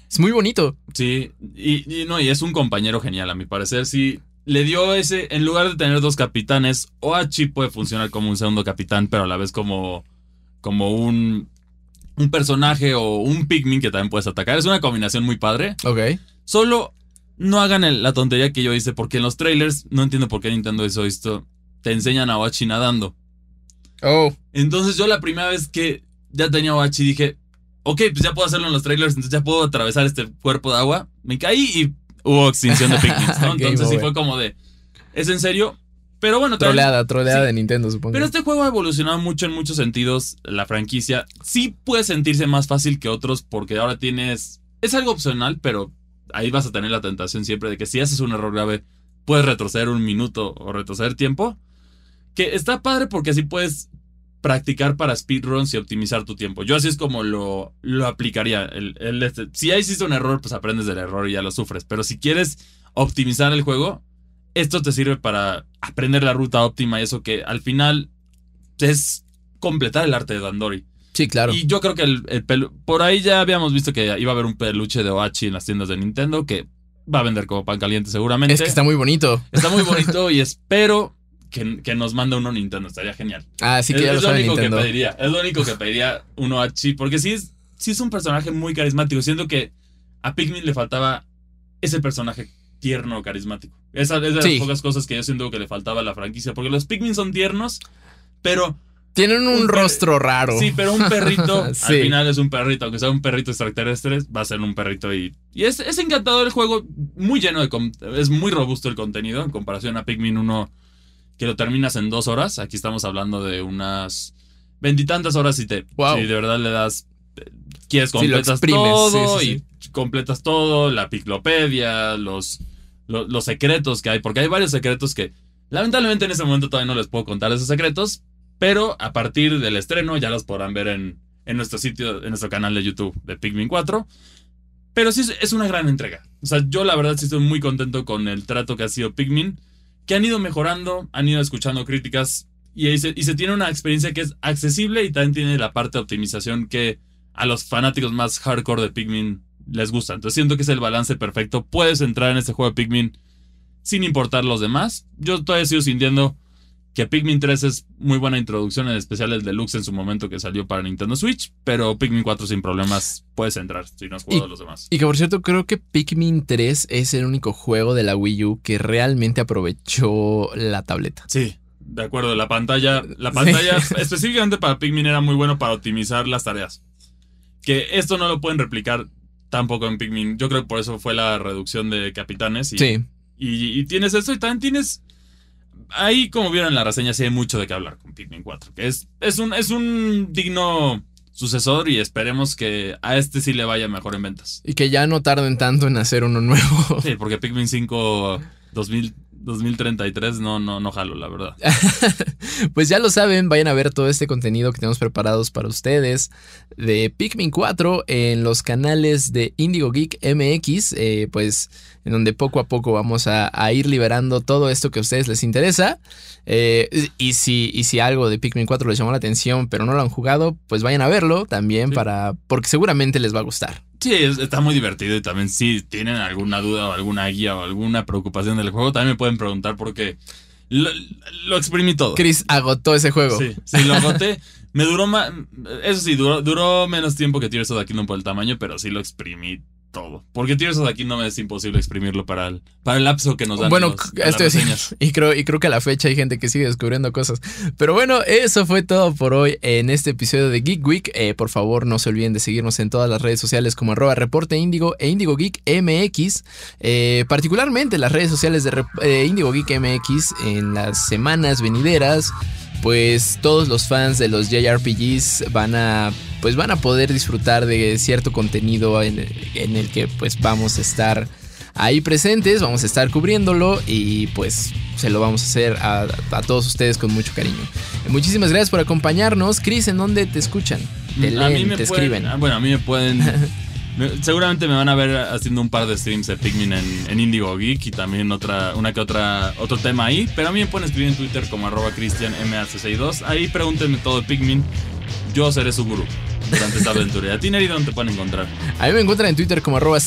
[SPEAKER 1] Es muy bonito.
[SPEAKER 2] Sí, y, no, y es un compañero genial, a mi parecer. Sí, le dio ese. En lugar de tener dos capitanes, Oachi puede funcionar como un segundo capitán, pero a la vez como. como un. un personaje o un Pikmin que también puedes atacar. Es una combinación muy padre.
[SPEAKER 1] Ok.
[SPEAKER 2] Solo no hagan la tontería que yo hice, porque en los trailers, no entiendo por qué Nintendo hizo esto, te enseñan a Wachi nadando.
[SPEAKER 1] Oh.
[SPEAKER 2] Entonces yo la primera vez que ya tenía Wachi dije, ok, pues ya puedo hacerlo en los trailers, entonces ya puedo atravesar este cuerpo de agua. Me caí y hubo extinción de picnics, ¿no? Entonces sí fue como de, ¿es en serio? Pero bueno,
[SPEAKER 1] troleada, troleada de Nintendo, supongo.
[SPEAKER 2] Pero este juego ha evolucionado mucho en muchos sentidos, la franquicia. Sí puede sentirse más fácil que otros porque ahora tienes... Es algo opcional, pero ahí vas a tener la tentación siempre de que si haces un error grave, puedes retroceder un minuto o retroceder tiempo. Que está padre porque así puedes practicar para speedruns y optimizar tu tiempo. Yo así es como lo, lo aplicaría. Este, si ya hiciste un error, pues aprendes del error y ya lo sufres. Pero si quieres optimizar el juego, esto te sirve para aprender la ruta óptima y eso que al final es completar el arte de Dandori.
[SPEAKER 1] Sí, claro.
[SPEAKER 2] Y yo creo que el, por ahí ya habíamos visto que iba a haber un peluche de Oachi en las tiendas de Nintendo que va a vender como pan caliente seguramente.
[SPEAKER 1] Es que está muy bonito.
[SPEAKER 2] Está muy bonito y espero que, nos mande uno Nintendo. Estaría genial.
[SPEAKER 1] Ah, sí que
[SPEAKER 2] es,
[SPEAKER 1] ya
[SPEAKER 2] lo,
[SPEAKER 1] es lo
[SPEAKER 2] único
[SPEAKER 1] que
[SPEAKER 2] pediría. Es lo único que pediría un Oachi porque sí es, sí es un personaje muy carismático. Siento que a Pikmin le faltaba ese personaje tierno, carismático. Esa es de las pocas cosas que yo siento que le faltaba a la franquicia. Porque los Pikmin son tiernos, pero
[SPEAKER 1] Tienen un, rostro raro.
[SPEAKER 2] Sí, pero un perrito, al final es un perrito, aunque sea un perrito extraterrestre, va a ser un perrito y, y es, es encantador el juego, muy lleno de, es muy robusto el contenido en comparación a Pikmin 1 que lo terminas en dos horas. Aquí estamos hablando de unas veintitantas horas y te, de verdad le das, quieres completas todo y completas todo, la piclopedia, los, los, los secretos que hay, porque hay varios secretos que lamentablemente en ese momento todavía no les puedo contar esos secretos, pero a partir del estreno ya los podrán ver en, en nuestro sitio, en nuestro canal de YouTube de Pikmin 4. Pero sí es una gran entrega. O sea, yo la verdad sí estoy muy contento con el trato que ha sido Pikmin, que han ido mejorando, han ido escuchando críticas y se, y se tiene una experiencia que es accesible y también tiene la parte de optimización que a los fanáticos más hardcore de Pikmin les gusta. Entonces siento que es el balance perfecto. Puedes entrar en este juego de Pikmin sin importar los demás. Yo todavía sigo sintiendo que Pikmin 3 es muy buena introducción, en especial el Deluxe en su momento que salió para Nintendo Switch, pero Pikmin 4 sin problemas puedes entrar si no has jugado los demás.
[SPEAKER 1] Y que por cierto, creo que Pikmin 3 es el único juego de la Wii U que realmente aprovechó la tableta.
[SPEAKER 2] Sí, de acuerdo, la pantalla, la pantalla específicamente para Pikmin era muy bueno para optimizar las tareas. Que esto no lo pueden replicar tampoco en Pikmin. Yo creo que por eso fue la reducción de capitanes. Y, sí. Y, y tienes eso y también tienes ahí, como vieron en la reseña, sí hay mucho de qué hablar con Pikmin 4. Que es, es, un, es un digno sucesor y esperemos que a este sí le vaya mejor en ventas.
[SPEAKER 1] Y que ya no tarden tanto en hacer uno nuevo.
[SPEAKER 2] Sí, porque Pikmin 5 2000, 2033 no, no, no jalo, la verdad.
[SPEAKER 1] pues ya lo saben, vayan a ver todo este contenido que tenemos preparados para ustedes de Pikmin 4 en los canales de Indigo Geek MX, eh, pues en donde poco a poco vamos a, ir liberando todo esto que a ustedes les interesa. Eh, y, si, y si algo de Pikmin 4 les llamó la atención, pero no lo han jugado, pues vayan a verlo también para. porque seguramente les va a gustar.
[SPEAKER 2] Sí, está muy divertido y también si tienen alguna duda o alguna guía o alguna preocupación del juego, también me pueden preguntar porque lo, lo exprimí todo.
[SPEAKER 1] Chris agotó ese juego.
[SPEAKER 2] Sí, sí, lo agoté. Me duró más, eso sí, duró, duró menos tiempo que Tears of the Kingdom por el tamaño, pero sí lo exprimí todo. Porque Tears of aquí no me es imposible exprimirlo para el, para el lapso que nos dan.
[SPEAKER 1] Bueno, esto es, y creo, y creo que a la fecha hay gente que sigue descubriendo cosas. Pero bueno, eso fue todo por hoy en este episodio de Geek Week. Eh, por favor, no se olviden de seguirnos en todas las redes sociales como arroba reporte Indigo e Indigo Geek MX. Eh, particularmente las redes sociales de eh, Indigo Geek MX en las semanas venideras pues todos los fans de los JRPGs van a pues van a poder disfrutar de cierto contenido en, el que pues vamos a estar ahí presentes, vamos a estar cubriéndolo y pues se lo vamos a hacer a, todos ustedes con mucho cariño. Muchísimas gracias por acompañarnos. Chris, ¿en dónde te escuchan? Te leen, te escriben.
[SPEAKER 2] Ah, bueno, a mí me pueden Seguramente me van a ver haciendo un par de streams de Pikmin en, Indigo Geek y también otra, una que otra, otro tema ahí. Pero a mí me pueden escribir en Twitter como arroba ChristianMAC62. Ahí pregúntenme todo de Pikmin. Yo seré su gurú durante esta aventura. ¿Y a ti, Neri, dónde pueden encontrar?
[SPEAKER 1] A mí me encuentran en Twitter como arroba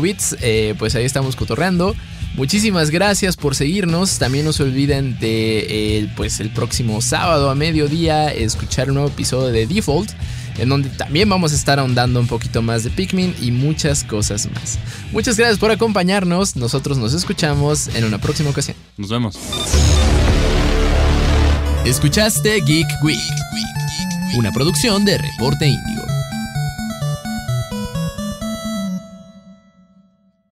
[SPEAKER 1] bits eh, pues ahí estamos cotorreando. Muchísimas gracias por seguirnos. También no se olviden de eh, pues el próximo sábado a mediodía escuchar un nuevo episodio de Default en donde también vamos a estar ahondando un poquito más de Pikmin y muchas cosas más. Muchas gracias por acompañarnos, nosotros nos escuchamos en una próxima ocasión.
[SPEAKER 2] Nos vemos.
[SPEAKER 1] Escuchaste Geek Week, una producción de Reporte Índigo.